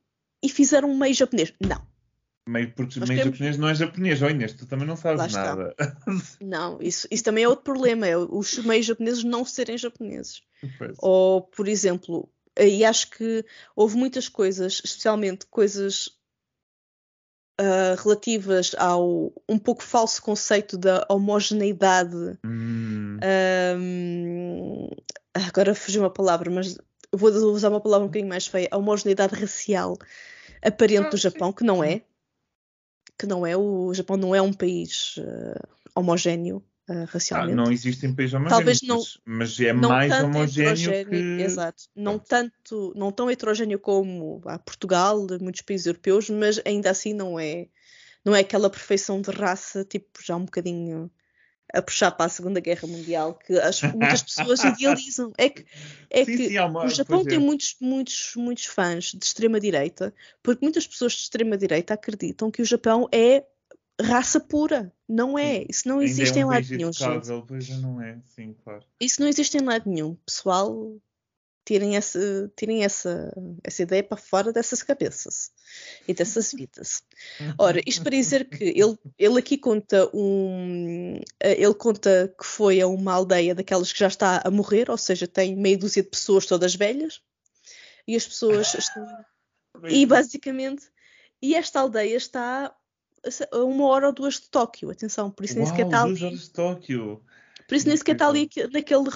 e fizer um meio japonês? Não. Meio, porque meio queremos... japonês não é japonês, oh Inês, tu também não sabes nada. Não, isso, isso também é outro problema, é os meios japoneses não serem japoneses. Pois. Ou, por exemplo, e acho que houve muitas coisas, especialmente coisas uh, relativas ao um pouco falso conceito da homogeneidade. Hum. Um, agora fugiu uma palavra, mas vou usar uma palavra um bocadinho mais feia, a homogeneidade racial aparente ah, do Japão, sim. que não é. Que não é, o Japão não é um país uh, homogéneo uh, racialmente. Ah, não existem países homogéneos, Talvez não, mas, é não mais homogéneo que... Exato. Não, tanto, não tão heterogéneo como a Portugal, muitos países europeus, mas ainda assim não é, não é aquela perfeição de raça, tipo, já um bocadinho a puxar para a Segunda Guerra Mundial que as, muitas pessoas idealizam. É que, é sim, que sim, uma, o Japão tem é. muitos, muitos, muitos fãs de extrema-direita, porque muitas pessoas de extrema-direita acreditam que o Japão é raça pura. Não é. Isso não existe é um em lado nenhum. Pois não é, sim, claro. Isso não existe em lado nenhum. Pessoal, tirem, essa, tirem essa, essa ideia para fora dessas cabeças e dessas vidas. Ora, isto para dizer que ele, ele aqui conta um. Ele conta que foi a uma aldeia daquelas que já está a morrer, ou seja, tem meia dúzia de pessoas todas velhas, e as pessoas estão. e basicamente. E esta aldeia está a uma hora ou duas de Tóquio, atenção, por isso nem sequer está ali. Duas horas de Tóquio. Por isso nem sequer está ali naquele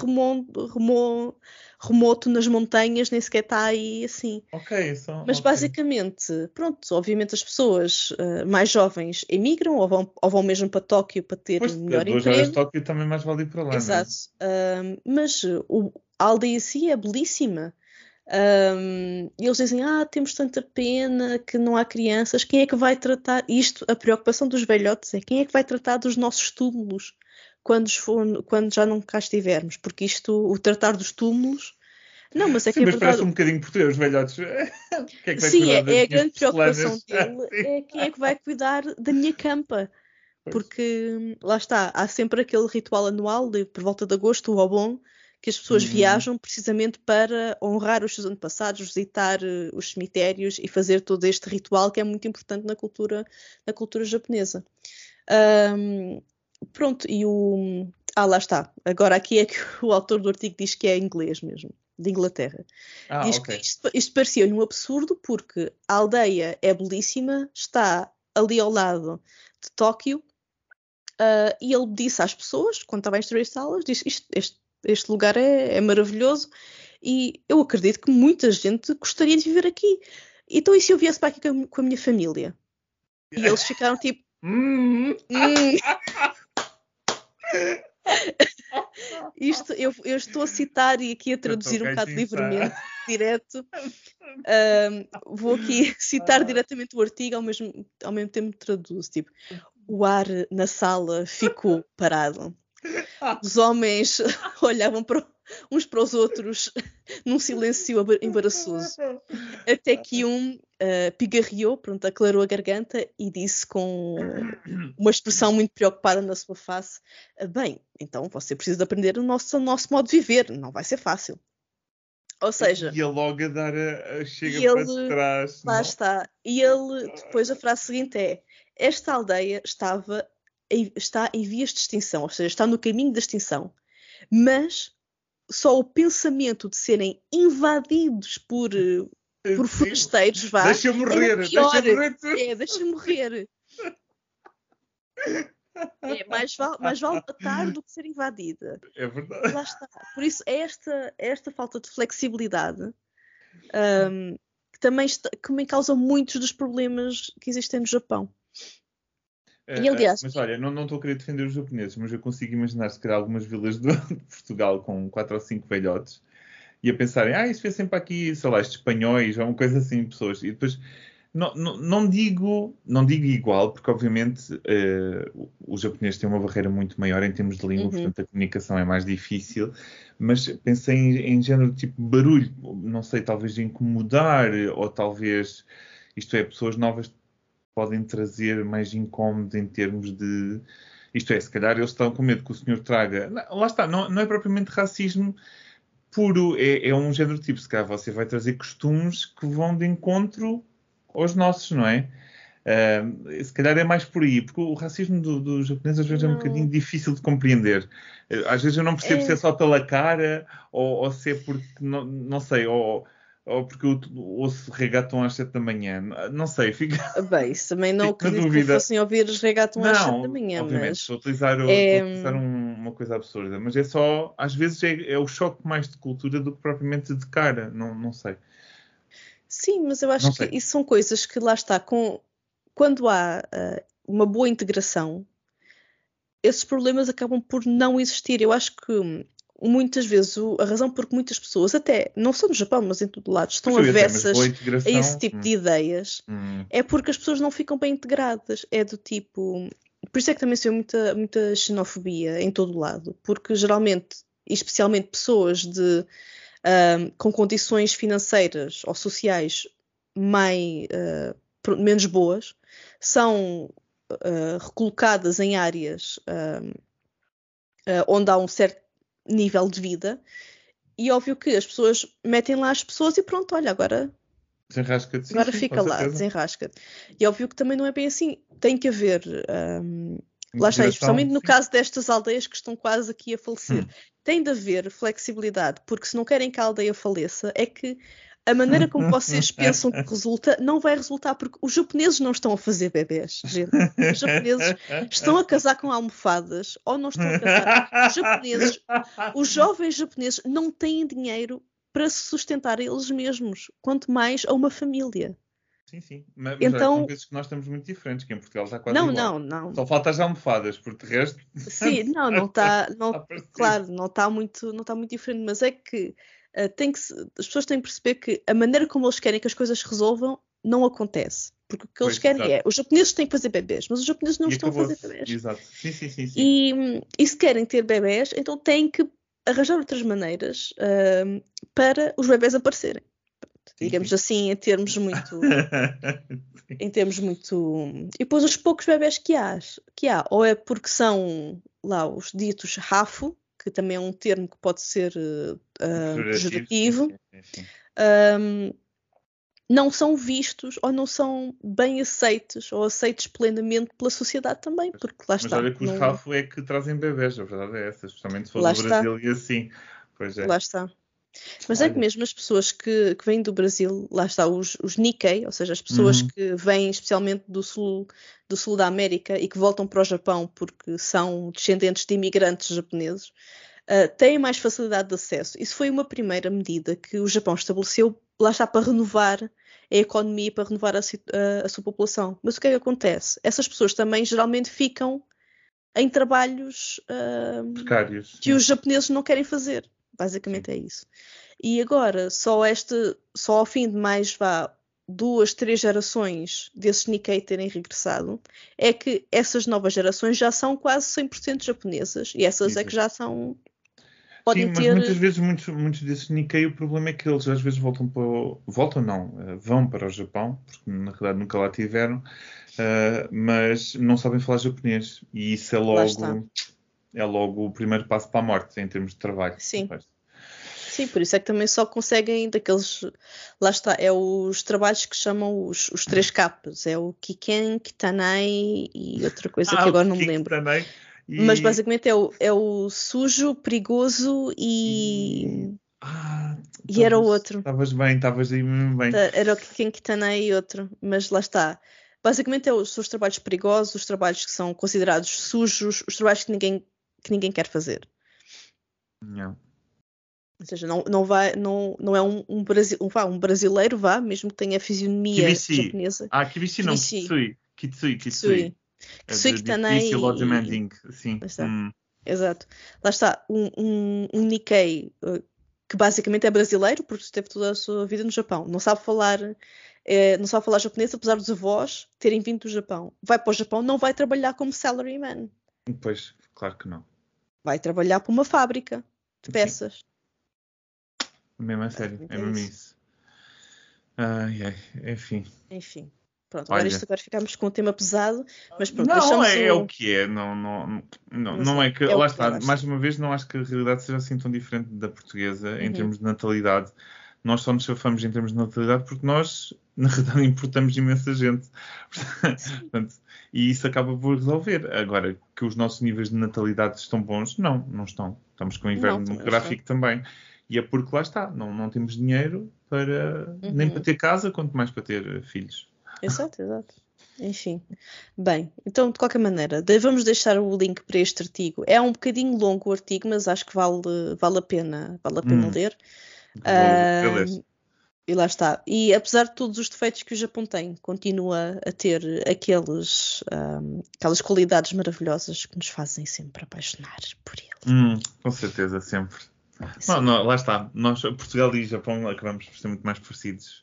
remoto, nas montanhas, nem sequer está aí assim. Ok, só. Mas okay. basicamente, pronto, obviamente as pessoas uh, mais jovens emigram ou vão, ou vão mesmo para Tóquio para ter pois, melhor duas emprego. Duas horas de Tóquio também mais vale ir para lá. É? Exato. Uh, mas o, a aldeia em si é belíssima. Um, e eles dizem: Ah, temos tanta pena que não há crianças. Quem é que vai tratar isto? A preocupação dos velhotes é quem é que vai tratar dos nossos túmulos quando, for, quando já não cá estivermos? Porque isto, o tratar dos túmulos. Não, mas é Sim, que é mas verdade. parece um bocadinho português, os velhotes. é Sim, é, é a grande preocupação dele. É quem é que vai cuidar da minha campa. Porque lá está, há sempre aquele ritual anual de por volta de agosto, o Obon, que as pessoas uhum. viajam precisamente para honrar os seus antepassados, visitar uh, os cemitérios e fazer todo este ritual que é muito importante na cultura, na cultura japonesa. Um, pronto, e o. Ah, lá está. Agora aqui é que o autor do artigo diz que é inglês mesmo, de Inglaterra. Ah, diz okay. que isto, isto parecia-lhe um absurdo porque a aldeia é belíssima, está ali ao lado de Tóquio, uh, e ele disse às pessoas, quando estava a instruir as aulas, disse isto, este este lugar é, é maravilhoso e eu acredito que muita gente gostaria de viver aqui. Então, e se eu viesse para aqui com a minha família? E eles ficaram tipo. Hum. hum. Isto eu, eu, estou a citar e aqui a traduzir um bocado livremente, direto. Um, vou aqui citar ah. diretamente o artigo, ao mesmo, ao mesmo tempo traduzo. Tipo, o ar na sala ficou parado. Os homens olhavam para, uns para os outros num silêncio embaraçoso. Até que um uh, pigarreou, pronto, aclarou a garganta e disse com uma expressão muito preocupada na sua face: Bem, então você precisa aprender o nosso, o nosso modo de viver, não vai ser fácil. Ou seja. E logo a dar a, a chega ele, para trás. Lá não? está. E ele, depois a frase seguinte é: Esta aldeia estava está em vias de extinção, ou seja, está no caminho da extinção. Mas só o pensamento de serem invadidos por, eh, por forasteiros vá. Deixa morrer, deixa morrer. É, deixa morrer. É, mais, vale, mais vale matar do que ser invadida. É verdade. Lá está. Por isso, é esta, é esta falta de flexibilidade um, que, também está, que me causa muitos dos problemas que existem no Japão. E, aliás, mas olha, não, estou a querer defender os japoneses, mas eu consigo imaginar se calhar algumas vilas de, Portugal com quatro ou cinco velhotes e a pensarem, ah, isso vê sempre aqui, sei lá, estes espanhóis ou uma coisa assim, pessoas. E depois não, não, não, digo, não digo igual, porque obviamente uh, os japoneses têm uma barreira muito maior em termos de língua, uhum. portanto a comunicação é mais difícil, mas pensei em, em género tipo barulho, não sei, talvez incomodar, ou talvez, isto é, pessoas novas podem trazer mais incómodo em termos de. Isto é, se calhar eles estão com medo que o senhor traga. Lá está, não, não é propriamente racismo puro, é, é um género tipo, se calhar você vai trazer costumes que vão de encontro aos nossos, não é? Uh, se calhar é mais por aí, porque o racismo dos do japoneses às vezes não. é um bocadinho difícil de compreender. Uh, às vezes eu não percebo é... se é só pela cara ou, ou se é porque, não, não sei, ou, ou porque eu ouço reggaeton às 7 da manhã. Não sei, fica. Bem, isso também não acredito que fossem ouvir reggaeton às 7 da manhã. Obviamente, mas... estou a utilizar, é... a utilizar um, uma coisa absurda, mas é só, às vezes é, é o choque mais de cultura do que propriamente de cara, não, não sei. Sim, mas eu acho não que sei. isso são coisas que lá está, com, quando há uh, uma boa integração, esses problemas acabam por não existir. Eu acho que hum, muitas vezes o, a razão por que muitas pessoas, até não só no Japão, mas em todo lado, estão avessas a esse tipo hum. de ideias, hum. é porque as pessoas não ficam bem integradas. É do tipo. Por isso é que também se vê muita, muita xenofobia em todo lado, porque geralmente, especialmente pessoas de com condições financeiras ou sociais mais, uh, menos boas, são uh, recolocadas em áreas uh, onde há um certo nível de vida, e óbvio que as pessoas metem lá as pessoas e pronto, olha, agora. Desenrasca Agora sim, fica lá, desenrasca. E óbvio que também não é bem assim. Tem que haver. Um, lá está, especialmente no caso destas aldeias que estão quase aqui a falecer. Hum tem de haver flexibilidade, porque se não querem que a aldeia faleça, é que a maneira como vocês pensam que resulta não vai resultar, porque os japoneses não estão a fazer bebês, gente. Os japoneses estão a casar com almofadas ou não estão a casar. Os japoneses, os jovens japoneses não têm dinheiro para se sustentar a eles mesmos, quanto mais a uma família. Sim, sim. Mas, então, vezes que nós estamos muito diferentes, que em Portugal está quase não, igual. Não, não, Só falta as almofadas, porque de resto... Sim, não, não está... Não, claro, não está muito, não está muito diferente, mas é que, uh, tem que as pessoas têm que perceber que a maneira como eles querem que as coisas se resolvam não acontece. Porque o que eles pois, querem exato. é... Os japoneses têm que fazer bebês, mas os japoneses não e estão a fazer bebês. Exato. Sim, sim, sim. sim. E, e se querem ter bebês, então têm que arranjar outras maneiras uh, para os bebês aparecerem digamos assim, em termos muito. em termos muito. E depois os poucos bebés que há, que há, ou é porque são lá os ditos RAFO, que também é um termo que pode ser uh, pejorativo, um, não são vistos ou não são bem aceitos ou aceitos plenamente pela sociedade também, porque lá Mas está. Mas olha que os não... RAFO é que trazem bebés, a verdade é essa, especialmente se for lá do Brasil está. e assim. Pois é. Lá está. Mas Olha. é que mesmo as pessoas que, que vêm do Brasil, lá está, os, os Nikkei, ou seja, as pessoas uhum. que vêm especialmente do sul, do sul da América e que voltam para o Japão porque são descendentes de imigrantes japoneses, uh, têm mais facilidade de acesso. Isso foi uma primeira medida que o Japão estabeleceu, lá está, para renovar a economia, para renovar a, a, a sua população. Mas o que é que acontece? Essas pessoas também geralmente ficam em trabalhos uh, precários que os japoneses não querem fazer. Basicamente é isso. E agora, só este, só ao fim de mais vá duas, três gerações desses Nikkei terem regressado, é que essas novas gerações já são quase 100% japonesas. E essas é que já são. Podem Sim, ter... mas muitas vezes muitos, muitos desses Nikkei, o problema é que eles às vezes voltam para o... Voltam não, eh, vão para o Japão, porque na realidade nunca lá tiveram, uh, mas não sabem falar japonês. E isso é logo é logo o primeiro passo para a morte em termos de trabalho. Sim. Sim, por isso é que também só conseguem daqueles. Lá está, é os trabalhos que chamam os, os três capas. É o Kiken, Kitanai e outra coisa ah, que agora não me lembro. E... Mas basicamente é o, é o sujo, perigoso e. Ah, e era o outro. Estavas bem, estavas aí mesmo bem. Era o Kiken, Kitanai e outro. Mas lá está. Basicamente é os, os trabalhos perigosos, os trabalhos que são considerados sujos, os trabalhos que ninguém que ninguém quer fazer. Não. Ou seja, não, não, vai, não, não é um, um, Brasi um, vá, um brasileiro, vá, mesmo que tenha a fisionomia japonesa. Ah, Kibisi não, Kitsui. Kitsui, Kitsui. Suikitanei. Difícil ou demanding, sim. Hum. Exato. Lá está, um, um, um Nikkei uh, que basicamente é brasileiro, porque esteve toda a sua vida no Japão. Não sabe falar, é, não sabe falar japonês, apesar dos avós terem vindo do Japão. Vai para o Japão, não vai trabalhar como salaryman. Pois, claro que não. Vai trabalhar para uma fábrica de peças. Mesmo a sério, é mesmo isso. Ai, ai, enfim. Enfim. Pronto, agora, isto, agora ficamos com um tema pesado, mas pronto, Não, é, é, o que é, não, não, não, não é que, é lá está, mais uma vez, não acho que a realidade seja assim tão diferente da portuguesa uhum. em termos de natalidade. Nós só nos chafamos em termos de natalidade porque nós, na realidade, importamos imensa gente. Portanto, e isso acaba por resolver. Agora, que os nossos níveis de natalidade estão bons, não, não estão. Estamos com o inverno demográfico também. E é porque lá está, não, não temos dinheiro para uhum. nem para ter casa, quanto mais para ter filhos. Exato, exato. Enfim. Bem, então de qualquer maneira, vamos deixar o link para este artigo. É um bocadinho longo o artigo, mas acho que vale, vale a pena, vale a pena hum. ler. Uh, e lá está. E apesar de todos os defeitos que o Japão tem, continua a ter aqueles, um, aquelas qualidades maravilhosas que nos fazem sempre apaixonar por ele. Hum, com certeza, sempre. Não, não, lá está. Nós, Portugal e Japão, acabamos por ser muito mais parecidos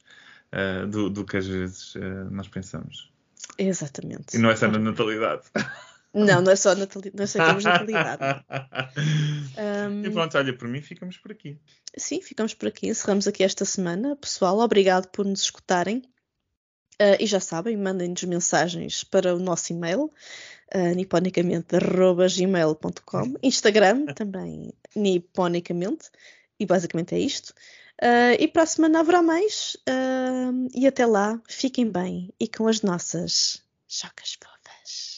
uh, do, do, que às vezes uh, nós pensamos. Exatamente. E não é só na natalidade. Não, não é só natalidade, não aceitamos natalidade. um, e pronto, olha, por mim ficamos por aqui. Sim, ficamos por aqui. Encerramos aqui esta semana. Pessoal, obrigado por nos escutarem. Uh, e já sabem, mandem-nos mensagens para o nosso e-mail, uh, niponicamente.gmail.com Instagram também, niponicamente. E basicamente é isto. Uh, e para a semana haverá mais. Uh, e até lá, fiquem bem e com as nossas chocas fofas.